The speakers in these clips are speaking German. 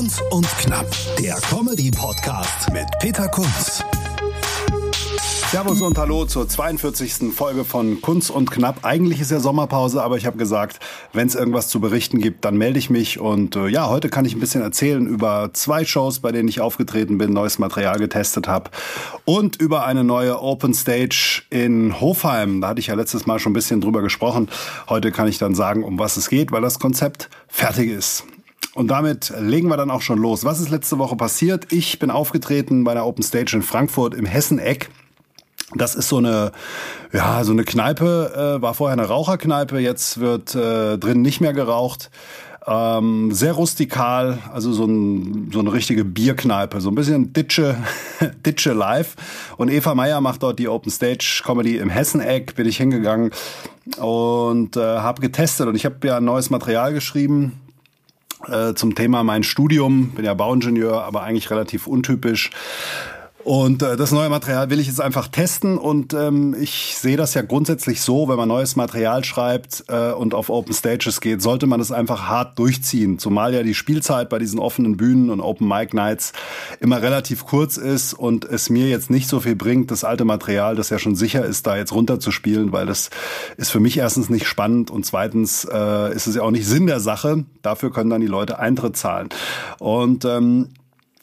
Kunz und Knapp, der Comedy-Podcast mit Peter Kunz. Servus und Hallo zur 42. Folge von Kunz und Knapp. Eigentlich ist ja Sommerpause, aber ich habe gesagt, wenn es irgendwas zu berichten gibt, dann melde ich mich. Und äh, ja, heute kann ich ein bisschen erzählen über zwei Shows, bei denen ich aufgetreten bin, neues Material getestet habe und über eine neue Open Stage in Hofheim. Da hatte ich ja letztes Mal schon ein bisschen drüber gesprochen. Heute kann ich dann sagen, um was es geht, weil das Konzept fertig ist. Und damit legen wir dann auch schon los. Was ist letzte Woche passiert? Ich bin aufgetreten bei der Open Stage in Frankfurt im Hesseneck. Das ist so eine, ja, so eine Kneipe, äh, war vorher eine Raucherkneipe, jetzt wird äh, drin nicht mehr geraucht. Ähm, sehr rustikal, also so, ein, so eine richtige Bierkneipe, so ein bisschen Ditsche, Ditsche live. Und Eva Meyer macht dort die Open Stage Comedy im Hesseneck, bin ich hingegangen und äh, habe getestet. Und ich habe ja ein neues Material geschrieben äh, zum Thema mein Studium. Bin ja Bauingenieur, aber eigentlich relativ untypisch. Und äh, das neue Material will ich jetzt einfach testen und ähm, ich sehe das ja grundsätzlich so, wenn man neues Material schreibt äh, und auf Open Stages geht, sollte man es einfach hart durchziehen. Zumal ja die Spielzeit bei diesen offenen Bühnen und Open Mic Nights immer relativ kurz ist und es mir jetzt nicht so viel bringt, das alte Material, das ja schon sicher ist, da jetzt runterzuspielen, weil das ist für mich erstens nicht spannend und zweitens äh, ist es ja auch nicht Sinn der Sache. Dafür können dann die Leute Eintritt zahlen. Und ähm,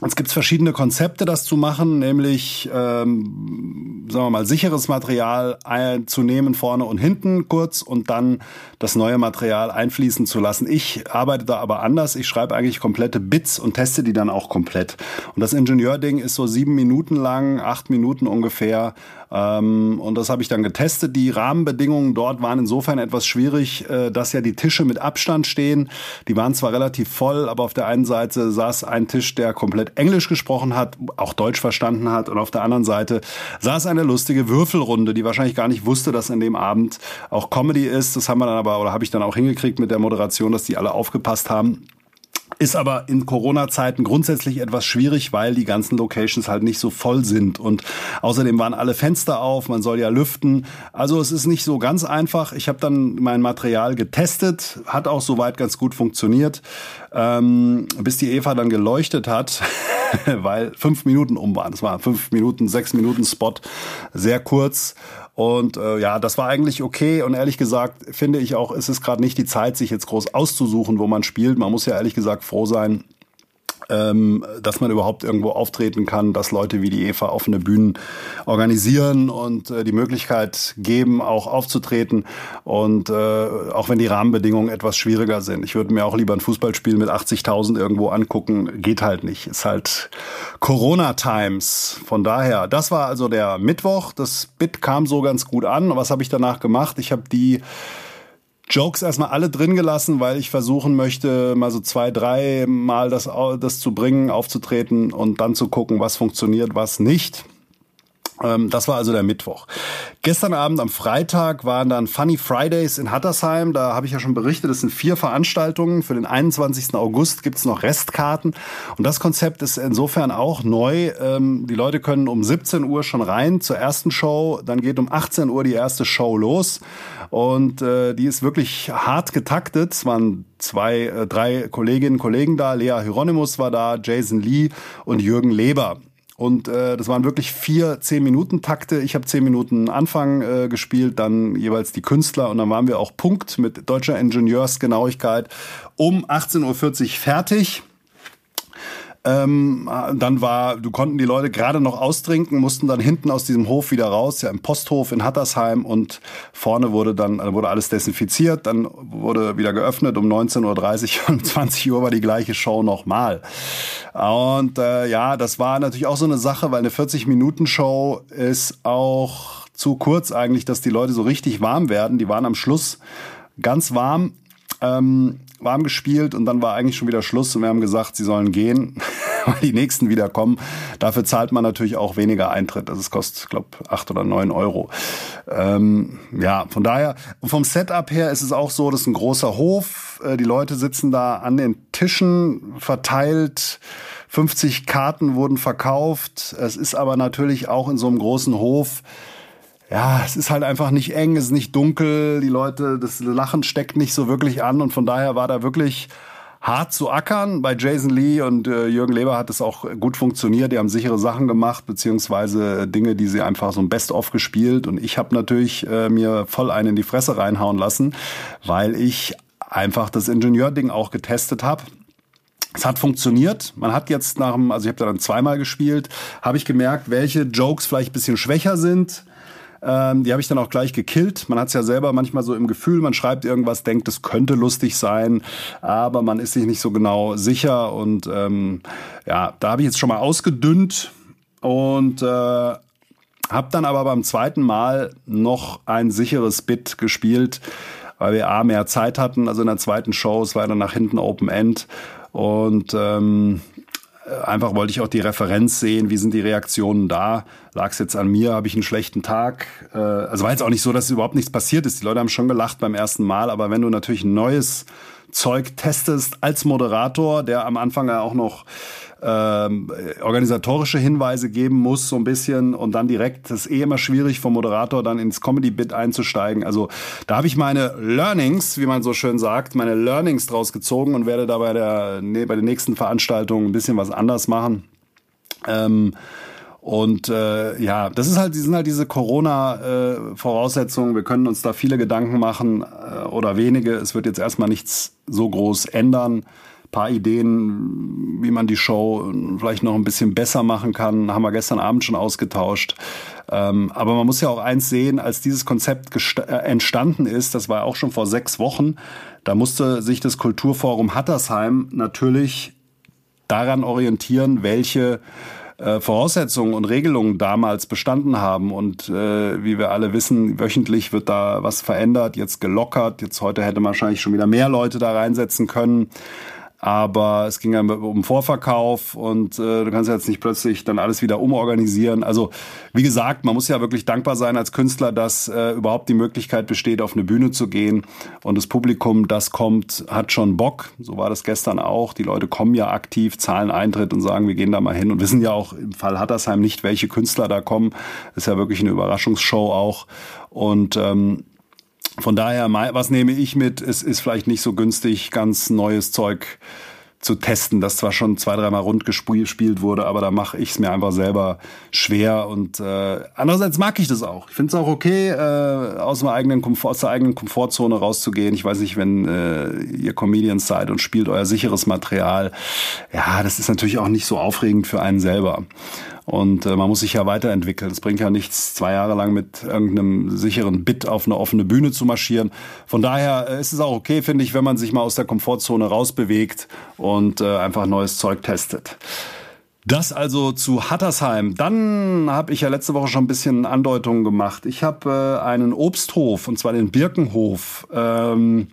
es gibt verschiedene Konzepte, das zu machen, nämlich, ähm, sagen wir mal, sicheres Material zu nehmen vorne und hinten kurz und dann das neue Material einfließen zu lassen. Ich arbeite da aber anders. Ich schreibe eigentlich komplette Bits und teste die dann auch komplett. Und das Ingenieurding ist so sieben Minuten lang, acht Minuten ungefähr. Ähm, und das habe ich dann getestet. Die Rahmenbedingungen dort waren insofern etwas schwierig, äh, dass ja die Tische mit Abstand stehen. Die waren zwar relativ voll, aber auf der einen Seite saß ein Tisch, der komplett Englisch gesprochen hat, auch Deutsch verstanden hat. Und auf der anderen Seite saß eine lustige Würfelrunde, die wahrscheinlich gar nicht wusste, dass in dem Abend auch Comedy ist. Das haben wir dann aber, oder habe ich dann auch hingekriegt mit der Moderation, dass die alle aufgepasst haben. Ist aber in Corona-Zeiten grundsätzlich etwas schwierig, weil die ganzen Locations halt nicht so voll sind. Und außerdem waren alle Fenster auf, man soll ja lüften. Also es ist nicht so ganz einfach. Ich habe dann mein Material getestet, hat auch soweit ganz gut funktioniert, ähm, bis die Eva dann geleuchtet hat, weil fünf Minuten um waren. Das war fünf Minuten, sechs Minuten Spot, sehr kurz. Und äh, ja, das war eigentlich okay. Und ehrlich gesagt finde ich auch, ist es gerade nicht die Zeit, sich jetzt groß auszusuchen, wo man spielt. Man muss ja ehrlich gesagt froh sein, ähm, dass man überhaupt irgendwo auftreten kann, dass Leute wie die Eva offene Bühnen organisieren und äh, die Möglichkeit geben, auch aufzutreten. Und äh, auch wenn die Rahmenbedingungen etwas schwieriger sind. Ich würde mir auch lieber ein Fußballspiel mit 80.000 irgendwo angucken. Geht halt nicht. Ist halt Corona-Times. Von daher, das war also der Mittwoch. Das Bit kam so ganz gut an. Was habe ich danach gemacht? Ich habe die Jokes erstmal alle drin gelassen, weil ich versuchen möchte, mal so zwei, drei Mal das, das zu bringen, aufzutreten und dann zu gucken, was funktioniert, was nicht. Ähm, das war also der Mittwoch. Gestern Abend am Freitag waren dann Funny Fridays in Hattersheim. Da habe ich ja schon berichtet, es sind vier Veranstaltungen. Für den 21. August gibt es noch Restkarten. Und das Konzept ist insofern auch neu. Ähm, die Leute können um 17 Uhr schon rein zur ersten Show. Dann geht um 18 Uhr die erste Show los. Und äh, die ist wirklich hart getaktet. Es waren zwei, äh, drei Kolleginnen und Kollegen da. Lea Hieronymus war da, Jason Lee und Jürgen Leber. Und äh, das waren wirklich vier Zehn-Minuten-Takte. Ich habe zehn Minuten Anfang äh, gespielt, dann jeweils die Künstler und dann waren wir auch Punkt mit deutscher Ingenieursgenauigkeit um 18.40 Uhr fertig. Ähm, dann war, du konnten die Leute gerade noch austrinken, mussten dann hinten aus diesem Hof wieder raus, ja im Posthof in Hattersheim und vorne wurde dann wurde alles desinfiziert, dann wurde wieder geöffnet um 19.30 Uhr und 20 Uhr war die gleiche Show nochmal. Und äh, ja, das war natürlich auch so eine Sache, weil eine 40-Minuten-Show ist auch zu kurz eigentlich, dass die Leute so richtig warm werden. Die waren am Schluss ganz warm. Ähm, warm gespielt und dann war eigentlich schon wieder Schluss und wir haben gesagt, sie sollen gehen, weil die nächsten wieder kommen. Dafür zahlt man natürlich auch weniger Eintritt. Also es kostet, glaube acht oder neun Euro. Ähm, ja, von daher, vom Setup her ist es auch so, das ist ein großer Hof. Äh, die Leute sitzen da an den Tischen verteilt. 50 Karten wurden verkauft. Es ist aber natürlich auch in so einem großen Hof ja, es ist halt einfach nicht eng, es ist nicht dunkel, die Leute, das Lachen steckt nicht so wirklich an und von daher war da wirklich hart zu ackern. Bei Jason Lee und äh, Jürgen Leber hat es auch gut funktioniert. Die haben sichere Sachen gemacht, beziehungsweise Dinge, die sie einfach so ein Best-of gespielt. Und ich habe natürlich äh, mir voll einen in die Fresse reinhauen lassen, weil ich einfach das Ingenieurding auch getestet habe. Es hat funktioniert. Man hat jetzt nach dem, also ich habe da dann zweimal gespielt, habe ich gemerkt, welche Jokes vielleicht bisschen schwächer sind ähm, die habe ich dann auch gleich gekillt. Man hat es ja selber manchmal so im Gefühl, man schreibt irgendwas, denkt, es könnte lustig sein, aber man ist sich nicht so genau sicher. Und ähm, ja, da habe ich jetzt schon mal ausgedünnt und äh, habe dann aber beim zweiten Mal noch ein sicheres Bit gespielt, weil wir A mehr Zeit hatten. Also in der zweiten Show, es war dann nach hinten Open End. Und ähm, einfach wollte ich auch die Referenz sehen, wie sind die Reaktionen da. Lag es jetzt an mir, habe ich einen schlechten Tag. Äh, also war jetzt auch nicht so, dass überhaupt nichts passiert ist. Die Leute haben schon gelacht beim ersten Mal, aber wenn du natürlich ein neues Zeug testest als Moderator, der am Anfang ja auch noch ähm, organisatorische Hinweise geben muss, so ein bisschen und dann direkt, das ist eh immer schwierig vom Moderator dann ins Comedy-Bit einzusteigen. Also da habe ich meine Learnings, wie man so schön sagt, meine Learnings draus gezogen und werde da bei der, nee, bei den nächsten Veranstaltungen ein bisschen was anders machen. Ähm, und äh, ja, das ist halt, sind halt diese Corona-Voraussetzungen. Äh, Wir können uns da viele Gedanken machen äh, oder wenige. Es wird jetzt erstmal nichts so groß ändern paar Ideen, wie man die Show vielleicht noch ein bisschen besser machen kann, haben wir gestern Abend schon ausgetauscht. Ähm, aber man muss ja auch eins sehen, als dieses Konzept äh, entstanden ist, das war auch schon vor sechs Wochen, da musste sich das Kulturforum Hattersheim natürlich daran orientieren, welche äh, Voraussetzungen und Regelungen damals bestanden haben. Und äh, wie wir alle wissen, wöchentlich wird da was verändert, jetzt gelockert. Jetzt heute hätte man wahrscheinlich schon wieder mehr Leute da reinsetzen können aber es ging ja um Vorverkauf und äh, du kannst jetzt nicht plötzlich dann alles wieder umorganisieren. Also wie gesagt, man muss ja wirklich dankbar sein als Künstler, dass äh, überhaupt die Möglichkeit besteht, auf eine Bühne zu gehen und das Publikum, das kommt, hat schon Bock. So war das gestern auch. Die Leute kommen ja aktiv, zahlen Eintritt und sagen, wir gehen da mal hin und wissen ja auch im Fall Hattersheim nicht, welche Künstler da kommen. Ist ja wirklich eine Überraschungsshow auch und ähm, von daher, was nehme ich mit? Es ist vielleicht nicht so günstig, ganz neues Zeug zu testen, das zwar schon zwei, dreimal rund gespielt wurde, aber da mache ich es mir einfach selber schwer. Und äh, andererseits mag ich das auch. Ich finde es auch okay, äh, aus, dem eigenen Komfort, aus der eigenen Komfortzone rauszugehen. Ich weiß nicht, wenn äh, ihr Comedians seid und spielt euer sicheres Material. Ja, das ist natürlich auch nicht so aufregend für einen selber. Und äh, man muss sich ja weiterentwickeln. Es bringt ja nichts, zwei Jahre lang mit irgendeinem sicheren Bit auf eine offene Bühne zu marschieren. Von daher äh, ist es auch okay, finde ich, wenn man sich mal aus der Komfortzone rausbewegt und äh, einfach neues Zeug testet. Das also zu Hattersheim. Dann habe ich ja letzte Woche schon ein bisschen Andeutungen gemacht. Ich habe äh, einen Obsthof, und zwar den Birkenhof. Ähm,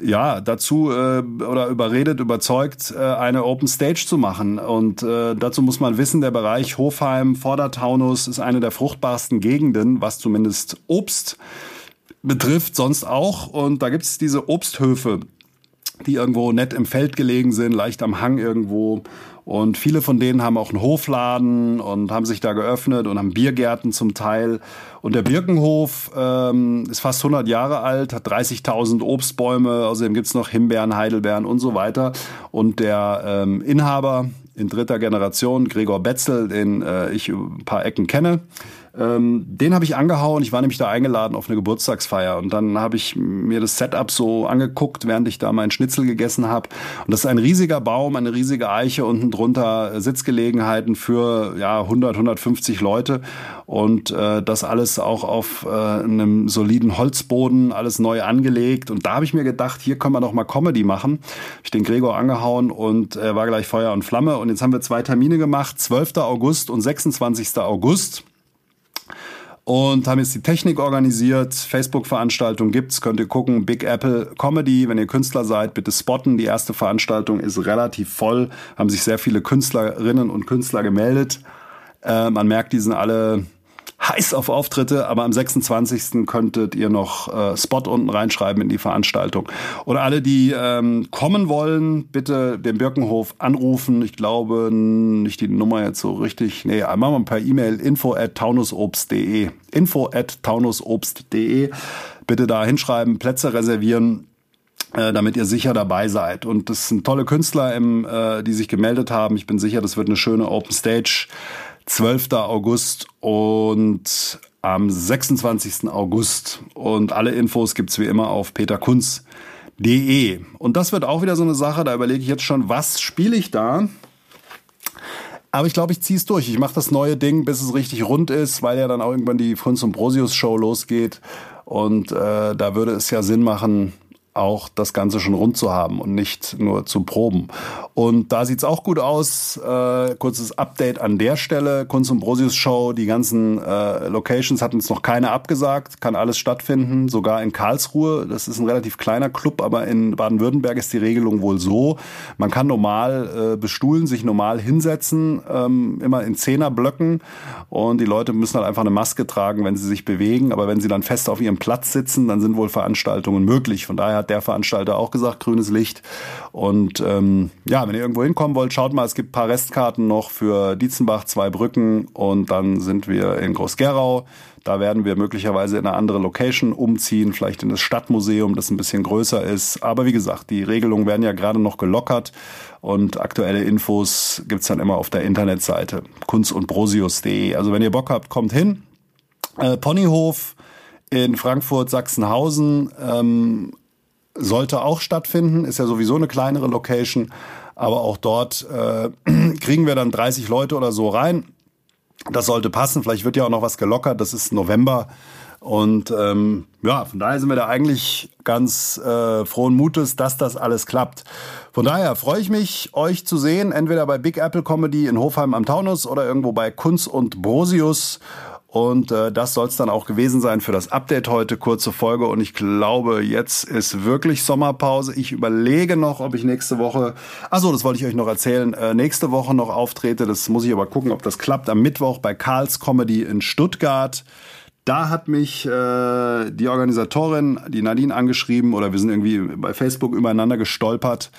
ja, dazu äh, oder überredet, überzeugt, äh, eine Open Stage zu machen. Und äh, dazu muss man wissen, der Bereich Hofheim, Vordertaunus ist eine der fruchtbarsten Gegenden, was zumindest Obst betrifft, sonst auch. Und da gibt's diese Obsthöfe, die irgendwo nett im Feld gelegen sind, leicht am Hang irgendwo. Und viele von denen haben auch einen Hofladen und haben sich da geöffnet und haben Biergärten zum Teil. Und der Birkenhof ähm, ist fast 100 Jahre alt, hat 30.000 Obstbäume, außerdem gibt's noch Himbeeren, Heidelbeeren und so weiter. Und der ähm, Inhaber in dritter Generation, Gregor Betzel, den äh, ich ein paar Ecken kenne, ähm, den habe ich angehauen. Ich war nämlich da eingeladen auf eine Geburtstagsfeier und dann habe ich mir das Setup so angeguckt, während ich da meinen Schnitzel gegessen habe. Und das ist ein riesiger Baum, eine riesige Eiche, unten drunter Sitzgelegenheiten für ja 100, 150 Leute und äh, das alles auch auf äh, einem soliden Holzboden, alles neu angelegt. Und da habe ich mir gedacht, hier können wir doch mal Comedy machen. Ich den Gregor angehauen und er war gleich Feuer und Flamme. Und jetzt haben wir zwei Termine gemacht, 12. August und 26. August und haben jetzt die Technik organisiert. Facebook-Veranstaltung gibt's, könnt ihr gucken. Big Apple Comedy, wenn ihr Künstler seid, bitte spotten. Die erste Veranstaltung ist relativ voll, haben sich sehr viele Künstlerinnen und Künstler gemeldet. Äh, man merkt, die sind alle heiß auf Auftritte, aber am 26. könntet ihr noch äh, Spot unten reinschreiben in die Veranstaltung. Und alle, die ähm, kommen wollen, bitte den Birkenhof anrufen. Ich glaube nicht die Nummer jetzt so richtig. Nee, machen wir per E-Mail info at taunusobst.de. Info at taunusobst.de. Bitte da hinschreiben, Plätze reservieren. äh, damit ihr sicher dabei seid. Und das sind tolle Künstler, im, äh, die sich gemeldet haben. Ich bin sicher, das wird eine schöne Open Stage. 12. August und am 26. August. Und alle Infos gibt's wie immer auf peterkunz.de. Und das wird auch wieder so eine Sache, da überlege ich jetzt schon, was spiele ich da? Aber ich glaube, ich ziehe es durch. Ich mache das neue Ding, bis es richtig rund ist, weil ja dann auch irgendwann die Funz und Brosius Show losgeht. Und äh, da würde es ja Sinn machen, auch das Ganze schon rund zu haben und nicht nur zu proben. Und da sieht's auch gut aus. Äh, kurzes Update an der Stelle. Kunst und Brosius Show, die ganzen äh, Locations hatten uns noch keine abgesagt, kann alles stattfinden, sogar in Karlsruhe. Das ist ein relativ kleiner Club, aber in Baden-Württemberg ist die Regelung wohl so. Man kann normal äh, bestuhlen, sich normal hinsetzen, ähm, immer in Zehnerblöcken und die Leute müssen halt einfach eine Maske tragen, wenn sie sich bewegen. Aber wenn sie dann fest auf ihrem Platz sitzen, dann sind wohl Veranstaltungen möglich. Von daher hat der Veranstalter auch gesagt, grünes Licht. Und ähm, ja, wenn ihr irgendwo hinkommen wollt, schaut mal, es gibt ein paar Restkarten noch für Dietzenbach, zwei Brücken und dann sind wir in Groß-Gerau. Da werden wir möglicherweise in eine andere Location umziehen, vielleicht in das Stadtmuseum, das ein bisschen größer ist. Aber wie gesagt, die Regelungen werden ja gerade noch gelockert und aktuelle Infos gibt's dann immer auf der Internetseite kunstundbrosius.de. Also wenn ihr Bock habt, kommt hin. Äh, Ponyhof in Frankfurt, Sachsenhausen. Ähm, sollte auch stattfinden, ist ja sowieso eine kleinere Location, aber auch dort äh, kriegen wir dann 30 Leute oder so rein. Das sollte passen, vielleicht wird ja auch noch was gelockert, das ist November. Und ähm, ja, von daher sind wir da eigentlich ganz äh, frohen Mutes, dass das alles klappt. Von daher freue ich mich, euch zu sehen, entweder bei Big Apple Comedy in Hofheim am Taunus oder irgendwo bei Kunz und Brosius. Und äh, das soll es dann auch gewesen sein für das Update heute. Kurze Folge. Und ich glaube, jetzt ist wirklich Sommerpause. Ich überlege noch, ob ich nächste Woche, achso, das wollte ich euch noch erzählen, äh, nächste Woche noch auftrete. Das muss ich aber gucken, ob das klappt. Am Mittwoch bei Karls Comedy in Stuttgart. Da hat mich äh, die Organisatorin, die Nadine, angeschrieben oder wir sind irgendwie bei Facebook übereinander gestolpert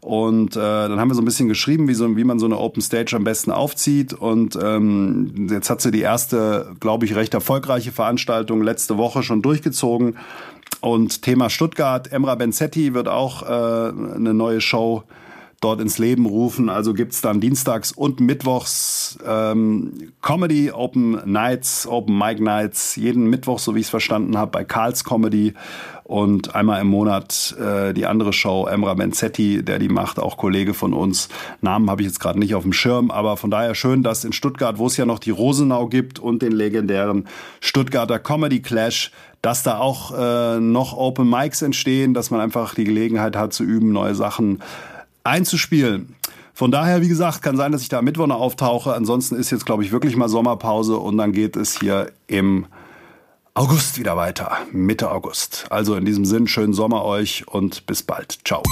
und äh, dann haben wir so ein bisschen geschrieben, wie, so, wie man so eine Open Stage am besten aufzieht. Und ähm, jetzt hat sie die erste, glaube ich, recht erfolgreiche Veranstaltung letzte Woche schon durchgezogen. Und Thema Stuttgart, Emra Benzetti wird auch äh, eine neue Show dort ins Leben rufen. Also gibt's dann dienstags und mittwochs ähm, Comedy, Open Nights, Open Mic Nights, jeden Mittwoch, so wie ich es verstanden habe, bei Karls Comedy und einmal im Monat äh, die andere Show, Emra Benzetti, der die macht, auch Kollege von uns. Namen habe ich jetzt gerade nicht auf dem Schirm, aber von daher schön, dass in Stuttgart, wo es ja noch die Rosenau gibt und den legendären Stuttgarter Comedy Clash, dass da auch äh, noch Open Mics entstehen, dass man einfach die Gelegenheit hat zu üben, neue Sachen einzuspielen. Von daher, wie gesagt, kann sein, dass ich da am Mittwoch noch auftauche. Ansonsten ist jetzt, glaube ich, wirklich mal Sommerpause und dann geht es hier im August wieder weiter, Mitte August. Also in diesem Sinn, schönen Sommer euch und bis bald. Ciao.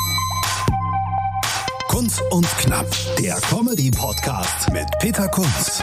Kunst und Knapp, der Comedy-Podcast mit Peter Kunz.